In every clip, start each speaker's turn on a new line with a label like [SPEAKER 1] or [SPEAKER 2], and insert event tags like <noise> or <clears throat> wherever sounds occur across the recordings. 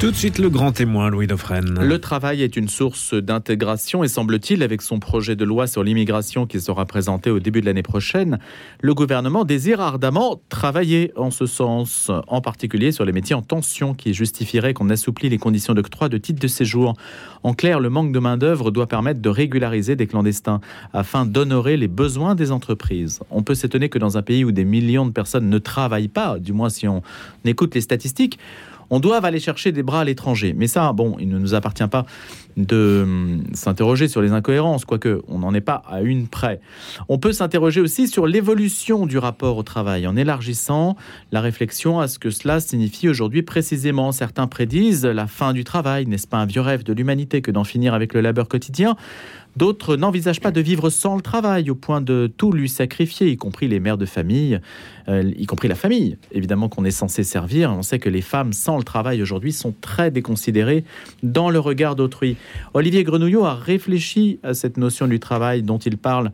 [SPEAKER 1] Tout de suite, le grand témoin, Louis Dauphren.
[SPEAKER 2] Le travail est une source d'intégration et semble-t-il, avec son projet de loi sur l'immigration qui sera présenté au début de l'année prochaine, le gouvernement désire ardemment travailler en ce sens, en particulier sur les métiers en tension qui justifieraient qu'on assouplit les conditions d'octroi de titre de séjour. En clair, le manque de main-d'œuvre doit permettre de régulariser des clandestins afin d'honorer les besoins des entreprises. On peut s'étonner que dans un pays où des millions de personnes ne travaillent pas, du moins si on écoute les statistiques, on doit aller chercher des bras à l'étranger. Mais ça, bon, il ne nous appartient pas de hum, s'interroger sur les incohérences, quoique on n'en est pas à une près. On peut s'interroger aussi sur l'évolution du rapport au travail en élargissant la réflexion à ce que cela signifie aujourd'hui précisément. Certains prédisent la fin du travail, n'est-ce pas un vieux rêve de l'humanité que d'en finir avec le labeur quotidien? D'autres n'envisagent pas de vivre sans le travail, au point de tout lui sacrifier, y compris les mères de famille, euh, y compris la famille, évidemment qu'on est censé servir. On sait que les femmes sans le travail aujourd'hui sont très déconsidérées dans le regard d'autrui. Olivier Grenouillot a réfléchi à cette notion du travail dont il parle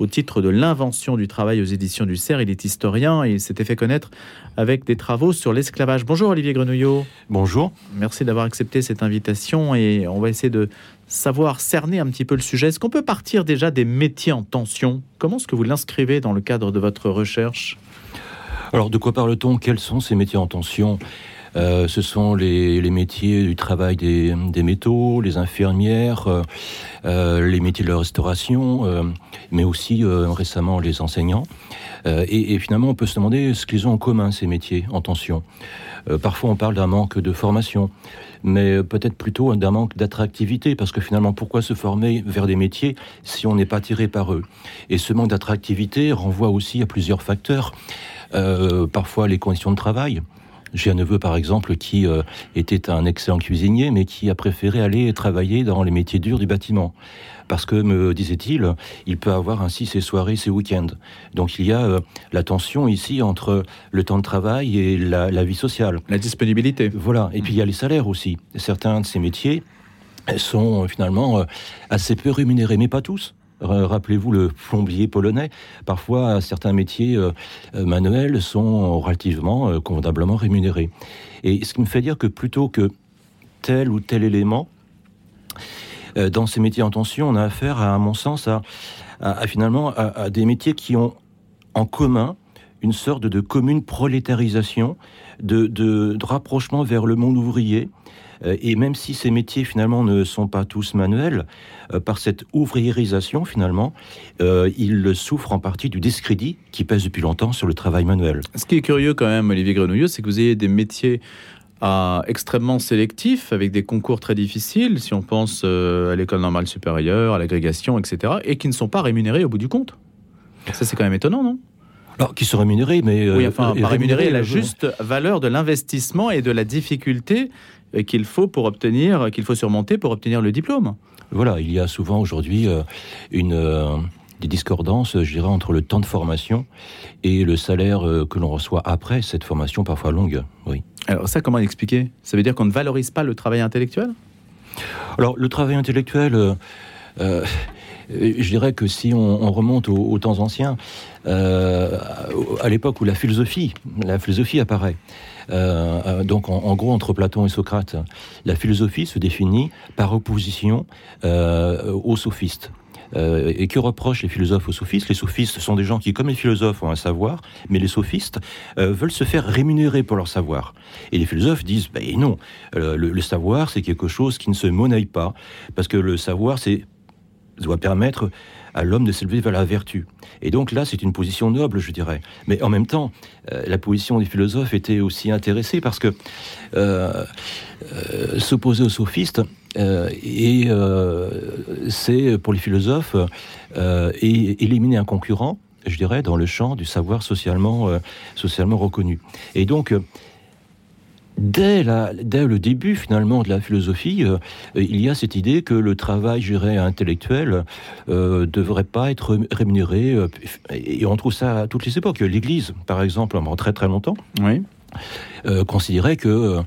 [SPEAKER 2] au titre de l'invention du travail aux éditions du CERF. Il est historien et il s'était fait connaître avec des travaux sur l'esclavage. Bonjour Olivier Grenouillot.
[SPEAKER 3] Bonjour.
[SPEAKER 2] Merci d'avoir accepté cette invitation et on va essayer de savoir cerner un petit peu le sujet. Est-ce qu'on peut partir déjà des métiers en tension? Comment est-ce que vous l'inscrivez dans le cadre de votre recherche?
[SPEAKER 3] Alors de quoi parle-t-on? Quels sont ces métiers en tension? Euh, ce sont les, métiers du travail des, métaux, les infirmières, euh, euh, les métiers de la restauration, mais aussi récemment les enseignants. Et, et, finalement, on peut se demander ce qu'ils ont en commun, ces métiers en tension. parfois, on parle d'un manque de formation, mais peut-être plutôt d'un manque d'attractivité, parce que finalement, pourquoi se former vers des métiers si on n'est pas tiré par eux? Et ce manque d'attractivité renvoie aussi à plusieurs facteurs. parfois les conditions de travail, j'ai un neveu, par exemple, qui euh, était un excellent cuisinier, mais qui a préféré aller travailler dans les métiers durs du bâtiment. Parce que, me disait-il, il peut avoir ainsi ses soirées, ses week-ends. Donc il y a euh, la tension ici entre le temps de travail et la, la vie sociale.
[SPEAKER 2] La disponibilité.
[SPEAKER 3] Voilà. Et puis il y a les salaires aussi. Certains de ces métiers sont euh, finalement assez peu rémunérés, mais pas tous. Rappelez-vous le plombier polonais. Parfois, certains métiers euh, euh, manuels sont relativement euh, convenablement rémunérés. Et ce qui me fait dire que plutôt que tel ou tel élément, dans ces métiers en tension, on a affaire, à, mon sens, à, finalement à, des métiers qui ont en commun une sorte de commune prolétarisation, de rapprochement vers le monde ouvrier, et même si ces métiers finalement ne sont pas tous manuels, euh, par cette ouvriérisation finalement, euh, ils souffrent en partie du discrédit qui pèse depuis longtemps sur le travail manuel.
[SPEAKER 2] Ce qui est curieux quand même, Olivier Grenouillot, c'est que vous ayez des métiers extrêmement sélectifs, avec des concours très difficiles, si on pense à l'école normale supérieure, à l'agrégation, etc., et qui ne sont pas rémunérés au bout du compte. Ça, c'est quand même étonnant, non?
[SPEAKER 3] Alors, qui sont rémunérés, mais...
[SPEAKER 2] oui, enfin, pas rémunérés, la juste valeur de l'investissement et de la difficulté qu'il faut pour obtenir, qu'il faut surmonter pour obtenir le diplôme.
[SPEAKER 3] Voilà, il y a souvent aujourd'hui euh, une euh, des discordances, je dirais, entre le temps de formation et le salaire euh, que l'on reçoit après cette formation parfois longue. Oui.
[SPEAKER 2] Alors ça, comment l'expliquer? Ça veut dire qu'on ne valorise pas le travail intellectuel?
[SPEAKER 3] Alors le travail intellectuel. Je dirais que si on, remonte aux, temps anciens, à l'époque où la philosophie, la philosophie apparaît, euh, euh, donc en, gros, entre Platon et Socrate, la philosophie se définit par opposition euh, aux sophistes. et que reprochent les philosophes aux sophistes? Les sophistes sont des gens qui, comme les philosophes, ont un savoir, mais les sophistes veulent se faire rémunérer pour leur savoir. Et les philosophes disent, ben non, le, savoir, c'est quelque chose qui ne se monnaie pas, parce que le savoir, c'est doit permettre à l'homme de s'élever vers la vertu. Et donc là, c'est une position noble, je dirais. Mais en même temps, euh, la position des philosophes était aussi intéressée parce que euh, euh, s'opposer aux sophistes, et c'est pour les philosophes éliminer un concurrent, je dirais, dans le champ du savoir socialement, socialement reconnu. Et donc, Dès, le début finalement de la philosophie, euh, il y a cette idée que le travail, géré intellectuel, ne euh, devrait pas être rémunéré. Euh, et on trouve ça à toutes les époques. L'Église, par exemple, pendant très très longtemps, oui. considérait que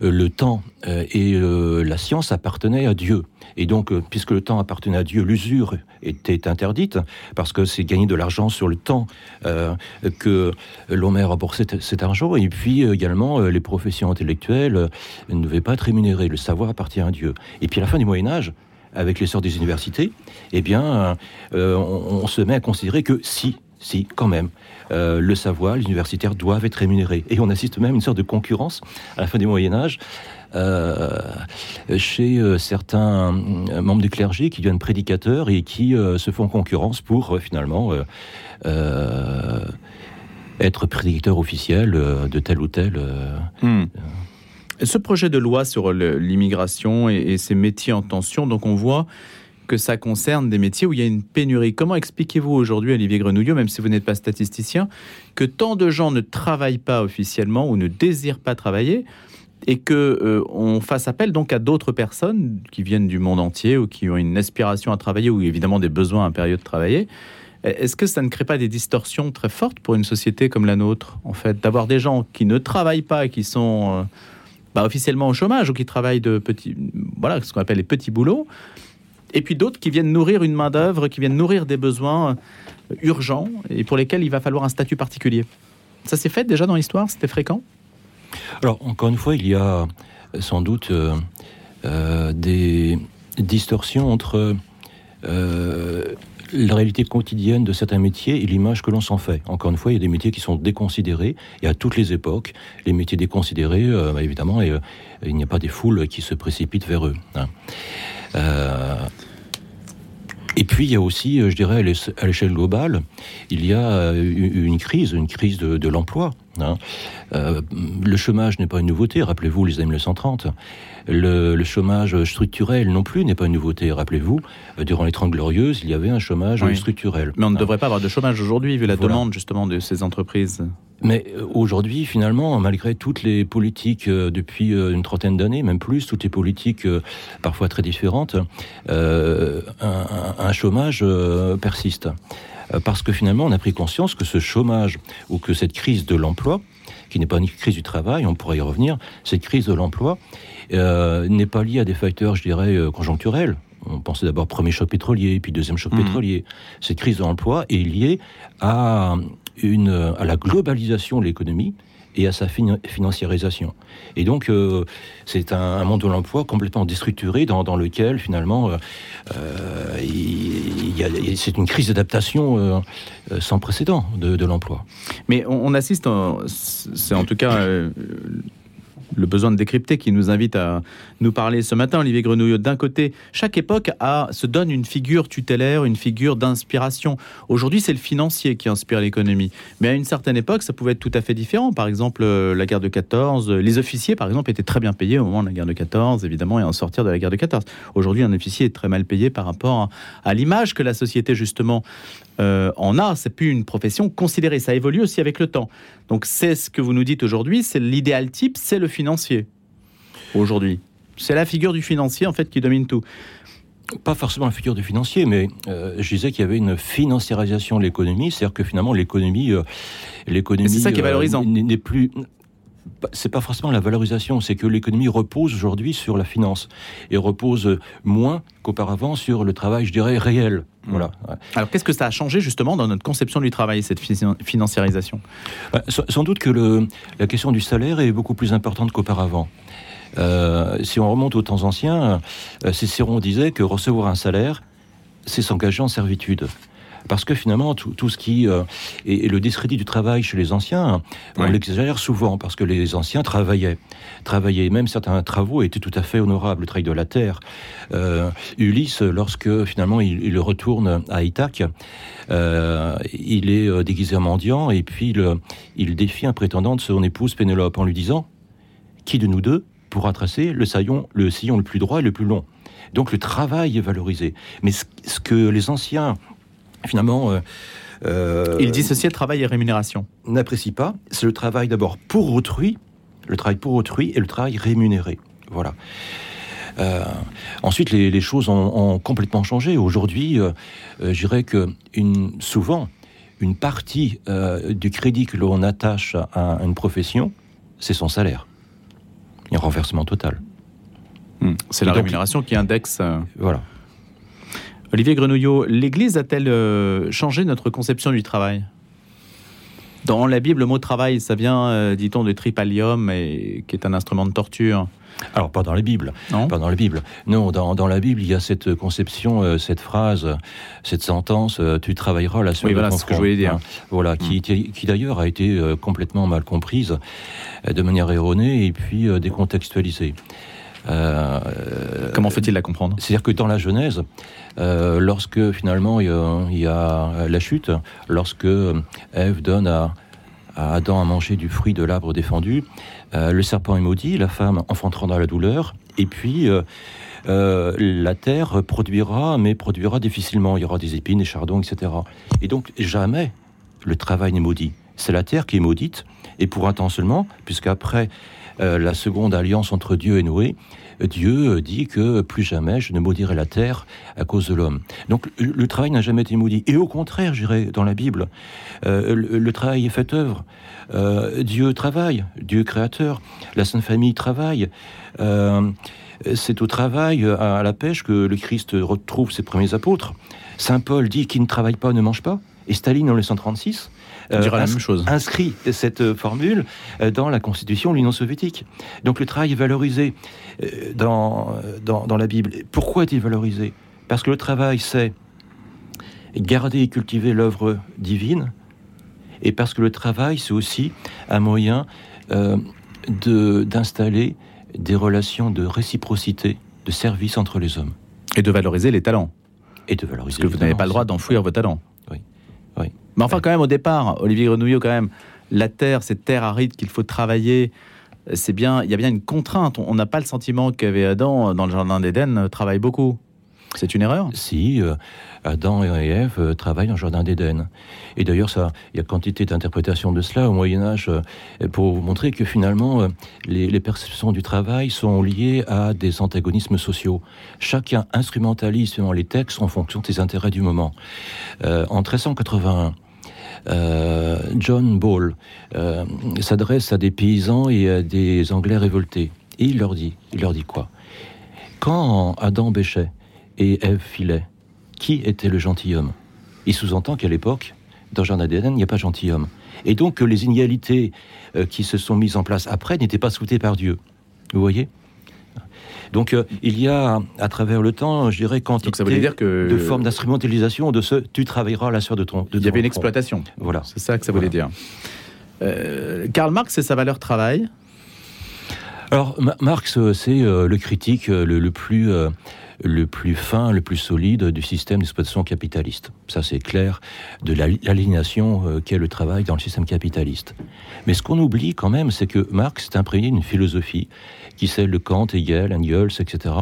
[SPEAKER 3] le temps et la science appartenaient à Dieu Et donc, euh, puisque le temps appartenait à Dieu, l'usure était interdite, parce que c'est gagner de l'argent sur le temps euh, que l'homme a remboursé cet argent. Et puis également, les professions intellectuelles ne devaient pas être rémunérées. Le savoir appartient à Dieu. Et puis à la fin du Moyen Âge, avec l'essor des universités, eh bien, on, se met à considérer que si, si, quand même, le savoir, les universitaires doivent être rémunérés. Et on assiste même à une sorte de concurrence à la fin du Moyen Âge euh, chez euh, certains euh, membres du clergé qui deviennent prédicateurs et qui se font concurrence pour finalement être prédicateur officiel de tel ou tel. Hmm.
[SPEAKER 2] Ce projet de loi sur l'immigration et, ses métiers en tension, donc on voit que ça concerne des métiers où il y a une pénurie. Comment expliquez-vous aujourd'hui, Olivier Grenouillot, même si vous n'êtes pas statisticien, que tant de gens ne travaillent pas officiellement ou ne désirent pas travailler et que euh, on fasse appel donc à d'autres personnes qui viennent du monde entier ou qui ont une aspiration à travailler ou évidemment des besoins impérieux de travailler? Est-ce que ça ne crée pas des distorsions très fortes pour une société comme la nôtre, en fait, d'avoir des gens qui ne travaillent pas, qui sont euh, bah, officiellement au chômage ou qui travaillent de petits, voilà, ce qu'on appelle les petits boulots, et puis d'autres qui viennent nourrir une main d'œuvre, qui viennent nourrir des besoins euh, urgents et pour lesquels il va falloir un statut particulier. Ça s'est fait déjà dans l'histoire? C'était fréquent?
[SPEAKER 3] Alors, encore une fois, il y a sans doute euh, euh, des distorsions entre euh, la réalité quotidienne de certains métiers et l'image que l'on s'en fait. Encore une fois, il y a des métiers qui sont déconsidérés, et à toutes les époques, les métiers déconsidérés, bah, évidemment, et, il n'y a pas des foules qui se précipitent vers eux. Hein. Et puis il y a aussi, je dirais, à l'échelle globale, il y a une crise, une crise de l'emploi. Hein. Euh, le chômage n'est pas une nouveauté, rappelez-vous les années 1930. Le, le, chômage structurel non plus n'est pas une nouveauté, rappelez-vous. Euh, durant les Trente Glorieuses, il y avait un chômage structurel.
[SPEAKER 2] Mais on ne devrait pas avoir de chômage aujourd'hui, vu la demande justement de ces entreprises.
[SPEAKER 3] Mais euh, aujourd'hui, finalement, malgré toutes les politiques depuis une trentaine d'années, même plus, toutes les politiques parfois très différentes, un, un, chômage persiste. Euh, parce que finalement, on a pris conscience que ce chômage ou que cette crise de l'emploi, qui n'est pas une crise du travail, on pourrait y revenir, cette crise de l'emploi euh, n'est pas liée à des facteurs, je dirais, euh, conjoncturels. On pensait d'abord premier choc pétrolier, puis deuxième choc mmh. pétrolier. Cette crise de l'emploi est liée à, à la globalisation de l'économie, et à sa financiarisation. Et donc, euh, c'est un, monde de l'emploi complètement déstructuré dans, lequel, finalement, euh, euh c'est une crise d'adaptation euh, sans précédent de, l'emploi.
[SPEAKER 2] Mais on assiste, c'est en tout cas le besoin de décrypter qui nous invite à nous parler ce matin, Olivier Grenouillot. D'un côté, chaque époque se donne une figure tutélaire, une figure d'inspiration. Aujourd'hui, c'est le financier qui inspire l'économie. Mais à une certaine époque, ça pouvait être tout à fait différent. Par exemple, euh, la guerre de 14, les officiers, par exemple, étaient très bien payés au moment de la guerre de 14, évidemment, et en sortir de la guerre de 14. Aujourd'hui, un officier est très mal payé par rapport à, l'image que la société, justement, euh, en a. C'est plus une profession considérée. Ça évolue aussi avec le temps. Donc, c'est ce que vous nous dites aujourd'hui. C'est l'idéal type, c'est le financier. Aujourd'hui. C'est la figure du financier, en fait, qui domine tout.
[SPEAKER 3] Pas forcément la figure du financier, mais euh, je disais qu'il y avait une financiarisation de l'économie, c'est-à-dire que finalement l'économie, euh, l'économie,
[SPEAKER 2] c'est ça qui est valorisant,
[SPEAKER 3] n'est plus c'est pas forcément la valorisation, c'est que l'économie repose aujourd'hui sur la finance et repose moins qu'auparavant sur le travail, je dirais, réel.
[SPEAKER 2] Mmh. Voilà. Alors qu'est-ce que ça a changé justement dans notre conception du travail, cette financiarisation?
[SPEAKER 3] Bah, Sans doute que le, la question du salaire est beaucoup plus importante qu'auparavant. Euh, si on remonte aux temps anciens, euh, Cicéron disait que recevoir un salaire, c'est s'engager en servitude. Parce que finalement, tout, ce qui euh, est, le discrédit du travail chez les anciens, on l'exagère souvent parce que les anciens travaillaient, travaillaient. Même certains travaux étaient tout à fait honorables, le travail de la terre. Euh, Ulysse, lorsque finalement il, retourne à Ithaque, euh, il est déguisé en mendiant et puis il, il défie un prétendant de son épouse Pénélope en lui disant qui de nous deux pourra tracer le sillon, le sillon le plus droit et le plus long? Donc le travail est valorisé. Mais ce que les anciens finalement... Euh,
[SPEAKER 2] euh, Il dissociait travail et rémunération.
[SPEAKER 3] N'apprécie pas. C'est le travail d'abord pour autrui, le travail pour autrui et le travail rémunéré. Voilà. Euh, ensuite, les, choses ont, complètement changé. Aujourd'hui, je dirais que une, souvent, une partie du crédit que l'on attache à une profession, c'est son salaire. Il y a un renversement total.
[SPEAKER 2] Hmm. C'est la rémunération qui indexe. Euh,
[SPEAKER 3] voilà.
[SPEAKER 2] Olivier Grenouillot, l'Église a-t-elle euh, changé notre conception du travail? Dans la Bible, le mot travail, ça vient, euh, dit-on, de tripalium, et, qui est un instrument de torture.
[SPEAKER 3] Alors, pas dans la Bible. Non, pas dans la Bible. Non, dans, la Bible, il y a cette conception, euh, cette phrase, cette sentence Tu travailleras la
[SPEAKER 2] suite oui, voilà, ce que je voulais dire.
[SPEAKER 3] voilà, qui, hmm. qui d'ailleurs a été complètement mal comprise, de manière erronée et puis décontextualisée.
[SPEAKER 2] Comment faut-il la comprendre?
[SPEAKER 3] C'est-à-dire que dans la Genèse, euh, lorsque finalement il y, a, la chute, lorsque Ève donne à, Adam à manger du fruit de l'arbre défendu, euh, le serpent est maudit, la femme enfantera dans la douleur, et puis euh, la terre produira, mais produira difficilement. Il y aura des épines, des chardons, etc. Et donc jamais le travail n'est maudit. C'est la terre qui est maudite, et pour un temps seulement, puisqu'après la seconde alliance entre Dieu et Noé, Dieu dit que plus jamais je ne maudirai la terre à cause de l'homme. Donc le travail n'a jamais été maudit. Et au contraire, je dirais, dans la Bible, euh, le, travail est fait œuvre. Euh, Dieu travaille, Dieu créateur, la Sainte Famille travaille. Euh, c'est au travail, à la pêche, que le Christ retrouve ses premiers apôtres. Saint Paul dit qui ne travaille pas ne mange pas. Et Staline, en 1936,
[SPEAKER 2] euh, la même chose.
[SPEAKER 3] inscrit cette euh, formule euh, dans la constitution de l'Union soviétique. Donc le travail est valorisé dans, dans, la Bible. Pourquoi est-il valorisé? Parce que le travail, c'est garder et cultiver l'œuvre divine, et parce que le travail, c'est aussi un moyen d'installer des relations de réciprocité, de service entre les hommes.
[SPEAKER 2] Et de valoriser les talents.
[SPEAKER 3] Et de valoriser
[SPEAKER 2] Parce que vous n'avez pas le droit d'enfouir vos talents. Mais enfin, quand même, au départ, Olivier Grenouillot, quand même, la terre, cette terre aride qu'il faut travailler, c'est bien, il y a bien une contrainte. On n'a pas le sentiment qu'avait Adam dans le jardin d'Éden travaille beaucoup. C'est une erreur?
[SPEAKER 3] Si, euh, Adam et Ève euh, travaillent le jardin d'Éden. Et d'ailleurs, il y a quantité d'interprétations de cela au Moyen Âge pour vous montrer que finalement, les, les, perceptions du travail sont liées à des antagonismes sociaux. Chacun instrumentalise les textes en fonction des intérêts du moment. en 1381, euh, John Ball euh, s'adresse à des paysans et à des Anglais révoltés. Et il leur dit, il leur dit quoi? Quand Adam bêchait et Ève filait, qui était le gentilhomme? Il sous-entend qu'à l'époque, dans Jardin d'Éden, il n'y a pas gentilhomme. Et donc que les inégalités euh, qui se sont mises en place après n'étaient pas souhaitées par Dieu. Vous voyez? Donc euh, il y a à travers le temps, je dirais, quantité
[SPEAKER 2] ça dire que...
[SPEAKER 3] de formes d'instrumentalisation de ce tu travailleras à la sueur de ton.
[SPEAKER 2] il y avait une exploitation. Voilà. C'est ça que ça voulait dire. Euh, Karl Marx et sa valeur travail?
[SPEAKER 3] Alors Marx, c'est le critique le, plus le plus fin, le plus solide du système d'exploitation capitaliste. Ça, c'est clair, de l'aliénation qu'est le travail dans le système capitaliste. Mais ce qu'on oublie quand même, c'est que Marx est imprégné d'une philosophie qui celle de Kant, Hegel, Engels, etc.,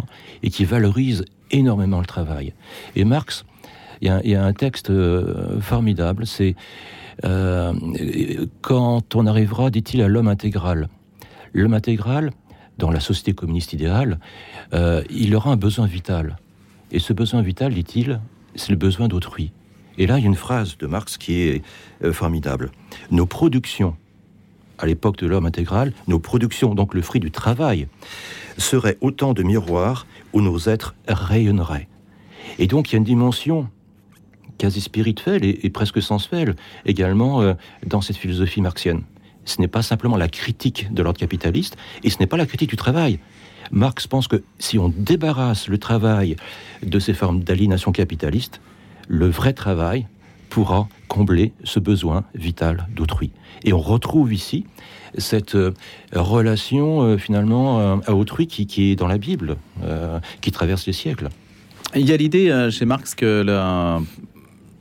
[SPEAKER 3] et qui valorise énormément le travail. Et Marx, il y, a un texte euh, formidable, c'est euh, quand on arrivera, dit-il, à l'homme intégral. L'homme intégral, dans la société communiste idéale, euh, il aura un besoin vital. Et ce besoin vital, dit-il, c'est le besoin d'autrui. Et là, il y a une phrase de Marx qui est formidable. Nos productions à l'époque de l'homme intégral, nos productions, donc le fruit du travail, seraient autant de miroirs où nos êtres rayonneraient. Et donc il y a une dimension quasi spirituelle et, presque sensuelle également euh, dans cette philosophie marxienne. Ce n'est pas simplement la critique de l'ordre capitaliste et ce n'est pas la critique du travail. Marx pense que si on débarrasse le travail de ces formes d'aliénation capitaliste, le vrai travail pourra combler ce besoin vital d'autrui. Et on retrouve ici cette euh, relation euh, finalement euh, à autrui qui, est dans la Bible, qui traverse les siècles.
[SPEAKER 2] Il y a l'idée chez Marx que la,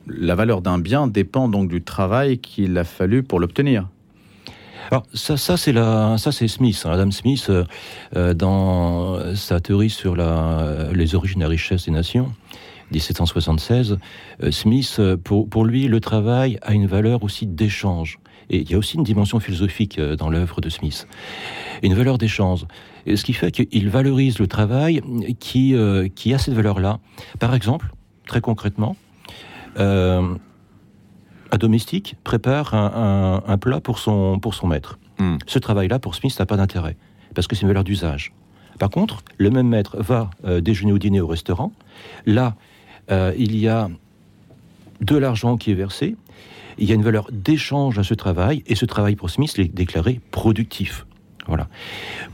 [SPEAKER 2] la valeur d'un bien dépend donc du travail qu'il a fallu pour l'obtenir.
[SPEAKER 3] Alors ça, ça c'est la, ça c'est Smith, hein. Adam Smith, dans sa théorie sur la, les origines la richesse des nations. 1776, Smith, pour, pour lui, le travail a une valeur aussi d'échange. Et il y a aussi une dimension philosophique euh, dans l'œuvre de Smith, une valeur d'échange. Ce qui fait qu'il valorise le travail qui, euh, qui a cette valeur-là. Par exemple, très concrètement, euh, un domestique prépare un, plat pour son, pour son maître. Hmm. Ce travail-là, pour Smith, n'a pas d'intérêt, parce que c'est une valeur d'usage. Par contre, le même maître va déjeuner ou dîner au restaurant. Là, il y a de l'argent qui est versé, il y a une valeur d'échange à ce travail, et ce travail pour Smith est déclaré productif. Voilà.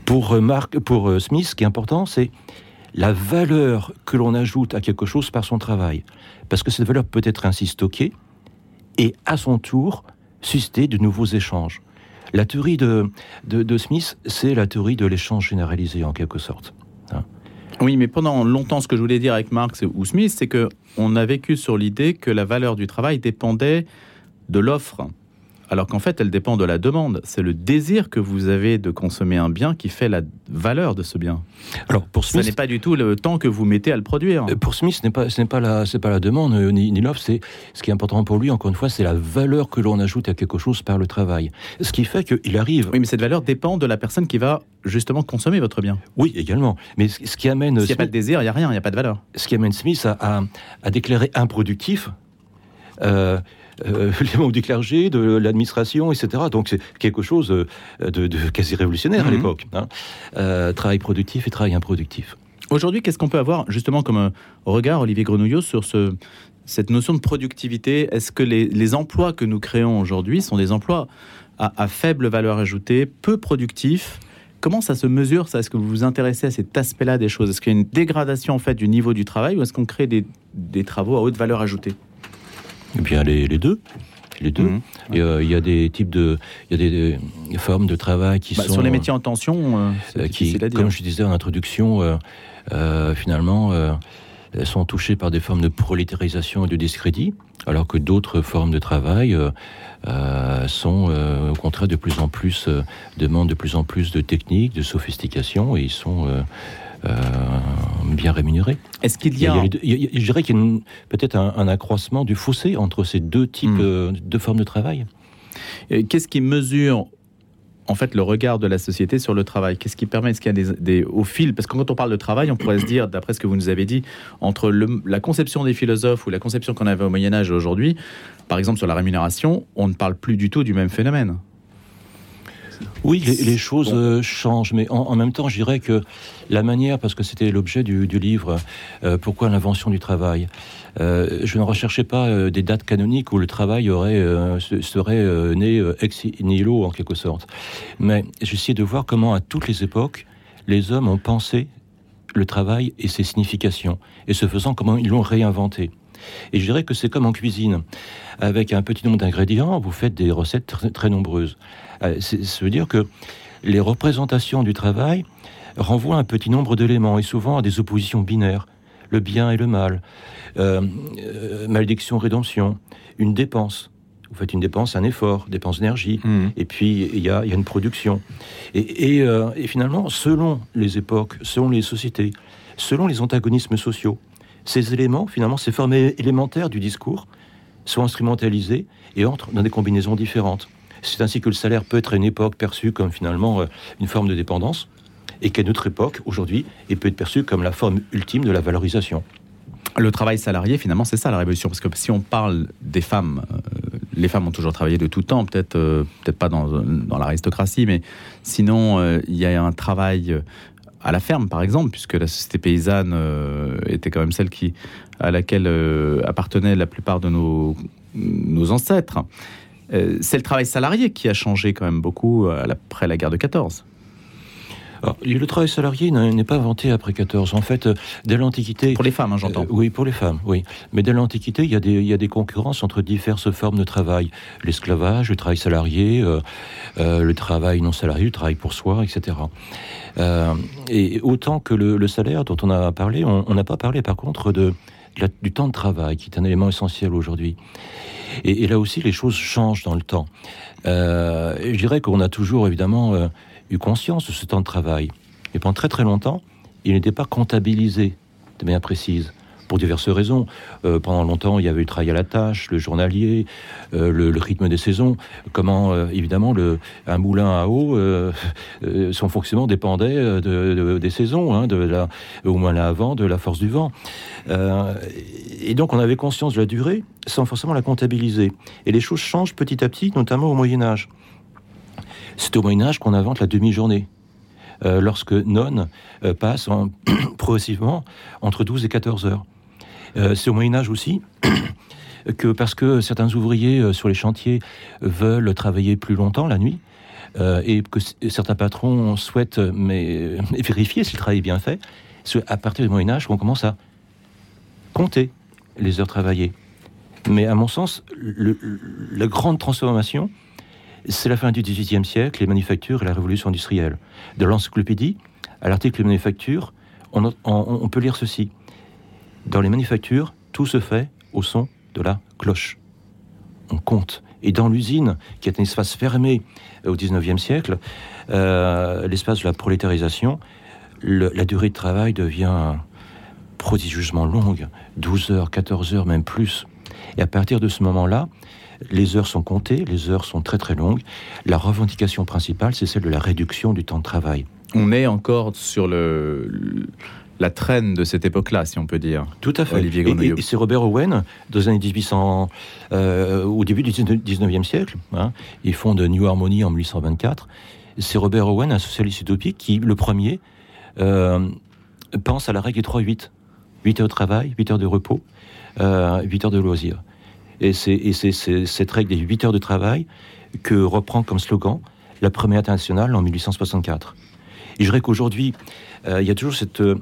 [SPEAKER 3] Pour, Mark, pour Smith, ce qui est important, c'est la valeur que l'on ajoute à quelque chose par son travail. Parce que cette valeur peut être ainsi stockée et à son tour susciter de nouveaux échanges. La théorie de, de, Smith, c'est la théorie de l'échange généralisé en quelque sorte.
[SPEAKER 2] Hein. oui, mais pendant longtemps, ce que je voulais dire avec Marx ou Smith, c'est que on a vécu sur l'idée que la valeur du travail dépendait de l'offre alors qu'en fait, elle dépend de la demande. C'est le désir que vous avez de consommer un bien qui fait la valeur de ce bien. Alors, pour Smith, ce n'est pas du tout le temps que vous mettez à le produire.
[SPEAKER 3] Euh, pour Smith, ce n'est pas, ce n'est pas la, c'est pas la demande euh, ni, l'offre. C'est ce qui est important pour lui. Encore une fois, c'est la valeur que l'on ajoute à quelque chose par le travail. Ce qui fait qu'il arrive.
[SPEAKER 2] Oui, mais cette valeur dépend de la personne qui va justement consommer votre bien.
[SPEAKER 3] Oui, également. Mais ce qui amène.
[SPEAKER 2] S'il n'y a pas de désir, il n'y a rien, il n'y a pas de valeur.
[SPEAKER 3] Ce qui amène Smith à, à, déclarer improductif. Euh, euh, <laughs> les membres du clergé, de l'administration, etc. Donc c'est quelque chose euh, de, quasi révolutionnaire à mhm. l'époque. Hein. Euh, travail productif et travail improductif.
[SPEAKER 2] Aujourd'hui, qu'est-ce qu'on peut avoir justement comme regard, Olivier Grenouillot, sur ce, cette notion de productivité? Est-ce que les, emplois que nous créons aujourd'hui sont des emplois à, faible valeur ajoutée, peu productifs? Comment ça se mesure ça? Est-ce que vous vous intéressez à cet aspect-là des choses? Est-ce qu'il y a une dégradation en fait du niveau du travail ou est-ce qu'on crée des, des travaux à haute valeur ajoutée?
[SPEAKER 3] Eh bien, les, deux. Les deux. Mhm. Euh, il y a des types de, il y a des, formes de travail qui bah, sont
[SPEAKER 2] sur les métiers en tension,
[SPEAKER 3] euh, qui, comme je disais en introduction, euh, finalement, sont touchés par des formes de prolétarisation et de discrédit, alors que d'autres formes de travail sont au contraire de plus en plus demandent de plus en plus de techniques, de sophistication, et ils sont euh, bien rémunérés.
[SPEAKER 2] Est-ce qu'il y a...
[SPEAKER 3] je dirais qu'il y a peut-être un, accroissement du fossé entre ces deux types, euh, de formes de travail.
[SPEAKER 2] Qu'est-ce qui mesure en fait le regard de la société sur le travail? Qu'est-ce qui permet? Est-ce qu'il y a des, au fil? Parce que quand on parle de travail, on pourrait se dire, d'après ce que vous nous avez dit, entre la conception des philosophes ou la conception qu'on avait au Moyen Âge et aujourd'hui, par exemple sur la rémunération, on ne parle plus du tout du même phénomène.
[SPEAKER 3] Oui, les, choses euh, changent, mais en, même temps, je dirais que la manière, parce que c'était l'objet du, livre, euh, pourquoi l'invention du travail euh, Je ne recherchais pas des dates canoniques où le travail aurait, serait né ex nihilo, en quelque sorte. Mais j'essayais de voir comment, à toutes les époques, les hommes ont pensé le travail et ses significations, et ce faisant, comment ils l'ont réinventé. Et je dirais que c'est comme en cuisine. Avec un petit nombre d'ingrédients, vous faites des recettes très, nombreuses. Euh, ça veut dire que les représentations du travail renvoient un petit nombre d'éléments et souvent à des oppositions binaires. Le bien et le mal, euh, euh, malédiction, rédemption, une dépense. Vous faites une dépense, un effort, dépense d'énergie, mmh. et puis il y a, une production. Et, et finalement, selon les époques, selon les sociétés, selon les antagonismes sociaux, ces éléments, finalement, ces formes élémentaires du discours, sont instrumentalisés et entrent dans des combinaisons différentes. C'est ainsi que le salaire peut être à une époque perçu comme finalement euh, une forme de dépendance, et qu'à notre époque, aujourd'hui, il peut être perçu comme la forme ultime de la valorisation.
[SPEAKER 2] Le travail salarié, finalement, c'est ça la révolution. Parce que si on parle des femmes, euh, les femmes ont toujours travaillé de tout temps, peut-être euh, peut-être pas dans, dans l'aristocratie, mais sinon, il y a un travail à la ferme, par exemple, puisque la société paysanne était quand même celle qui, à laquelle appartenaient la plupart de nos, nos ancêtres. Euh, c'est le travail salarié qui a changé quand même beaucoup après la guerre de 14
[SPEAKER 3] le travail salarié n'est pas inventé après 14. En fait, euh, dès l'Antiquité...
[SPEAKER 2] Pour les femmes, hein, j'entends. Euh,
[SPEAKER 3] oui, pour les femmes, oui. Mais dès l'Antiquité, il, y a des, il y a des concurrences entre diverses formes de travail. L'esclavage, le travail salarié, euh, le travail non salarié, le travail pour soi, etc. et autant que le, salaire dont on a parlé, on n'a pas parlé par contre de, du temps de travail, qui est un élément essentiel aujourd'hui. Et, là aussi, les choses changent dans le temps. je dirais qu'on a toujours, évidemment eu conscience de ce temps de travail. Et pendant très très longtemps, il n'était pas comptabilisé de manière précise. Pour diverses raisons. Euh, pendant longtemps, il y avait le travail à la tâche, le journalier, euh, le, rythme des saisons. Comment, euh, évidemment, le, un moulin à eau, son fonctionnement dépendait de, des saisons, hein, de la, au moins là avant, de la force du vent. et donc, on avait conscience de la durée sans forcément la comptabiliser. Et les choses changent petit à petit, notamment au Moyen Âge. C'est au Moyen Âge qu'on invente la demi-journée. lorsque non passe <clears throat> progressivement entre 12 et 14 heures. C'est au Moyen Âge aussi <clears throat> que parce que certains ouvriers sur les chantiers veulent travailler plus longtemps la nuit, et que certains patrons souhaitent <laughs> vérifier si le travail est bien fait, à partir du Moyen Âge, on commence à compter les heures travaillées. Mais à mon sens, la grande transformation, c'est la fin du XVIIIe siècle, les manufactures et la révolution industrielle. De l'encyclopédie à l'article manufacture, on, on, peut lire ceci. Dans les manufactures, tout se fait au son de la cloche. On compte. Et dans l'usine, qui est un espace fermé au XIXe siècle, euh, l'espace de la prolétarisation, la durée de travail devient prodigieusement longue, 12 heures, 14 heures, même plus. Et à partir de ce moment-là, les heures sont comptées, les heures sont très très longues. La revendication principale, c'est celle de la réduction du temps de travail.
[SPEAKER 2] On est encore sur le, la traîne de cette époque-là, si on peut dire.
[SPEAKER 3] Tout à fait. Olivier et, c'est Robert Owen, dans les années 1800, euh, au début du 19e siècle, hein, ils font de New Harmony en 1824. C'est Robert Owen, un socialiste utopique, qui, le premier, euh, pense à la règle des 3-8. 8 heures de travail, 8 heures de repos, euh, 8 heures de loisirs. Et c'est cette règle des 8 heures de travail que reprend comme slogan la première internationale en 1864. Et je dirais qu'aujourd'hui, euh, il y a toujours cette euh,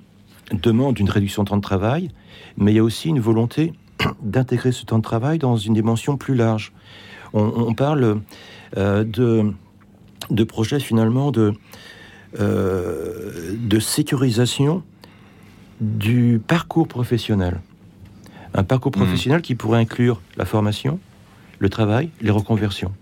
[SPEAKER 3] demande d'une réduction de temps de travail, mais il y a aussi une volonté <clears throat> d'intégrer ce temps de travail dans une dimension plus large. On, parle euh, de, de projets finalement de, de sécurisation du parcours professionnel. Un parcours hmm. professionnel qui pourrait inclure la formation, le travail, les reconversions.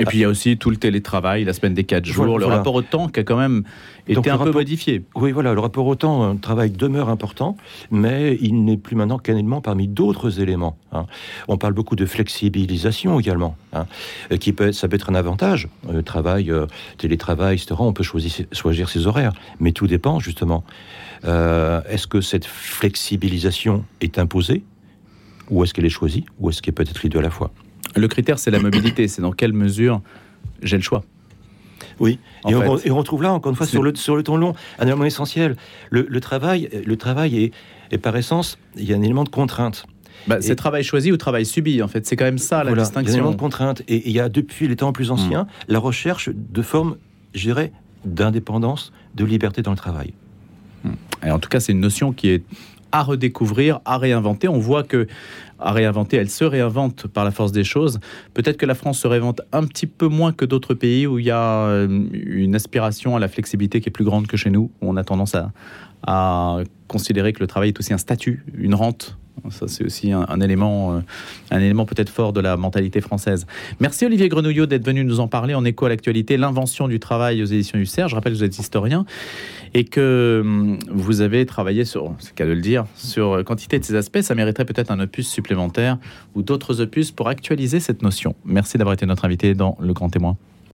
[SPEAKER 2] Et puis il y a aussi tout le télétravail, la semaine des 4 jours, le rapport au temps qui a quand même été un peu modifié.
[SPEAKER 3] Oui, voilà, le rapport au temps, un travail demeure important, mais il n'est plus maintenant qu'un élément parmi d'autres éléments. Hein. On parle beaucoup de flexibilisation également, hein, qui peut, ça peut être un avantage. Euh, travail, euh, télétravail, etc. On peut choisir, choisir ses horaires, mais tout dépend justement. Euh, est-ce que cette flexibilisation est imposée, ou est-ce qu'elle est choisie, ou est-ce qu'elle peut être les deux à la fois
[SPEAKER 2] le critère, c'est la mobilité. C'est dans quelle mesure j'ai le choix.
[SPEAKER 3] Oui, et on, retrouve là, encore une fois, sur le, sur le temps long, un élément essentiel. Le, travail, le travail est, par essence, il y a un élément de contrainte.
[SPEAKER 2] Bah, c'est travail choisi ou travail subi, en fait. C'est quand même ça la distinction. Il y a un
[SPEAKER 3] élément de contrainte. Et il y a, depuis les temps plus anciens, hmm. la recherche de formes, je dirais, d'indépendance, de liberté dans le travail.
[SPEAKER 2] Hmm. Et en tout cas, c'est une notion qui est à redécouvrir, à réinventer. On voit que à réinventer, elle se réinvente par la force des choses. Peut-être que la France se réinvente un petit peu moins que d'autres pays où il y a euh, une aspiration à la flexibilité qui est plus grande que chez nous. On a tendance à, à considérer que le travail est aussi un statut, une rente ça, c'est aussi un, élément, euh, un élément peut-être fort de la mentalité française. Merci Olivier Grenouillot d'être venu nous en parler en écho à l'actualité, l'invention du travail aux éditions du CERF. Je rappelle que vous êtes historien et que hum, vous avez travaillé sur, c'est le cas de le dire, sur quantité de ces aspects. Ça mériterait peut-être un opus supplémentaire ou d'autres opus pour actualiser cette notion. Merci d'avoir été notre invité dans Le Grand Témoin.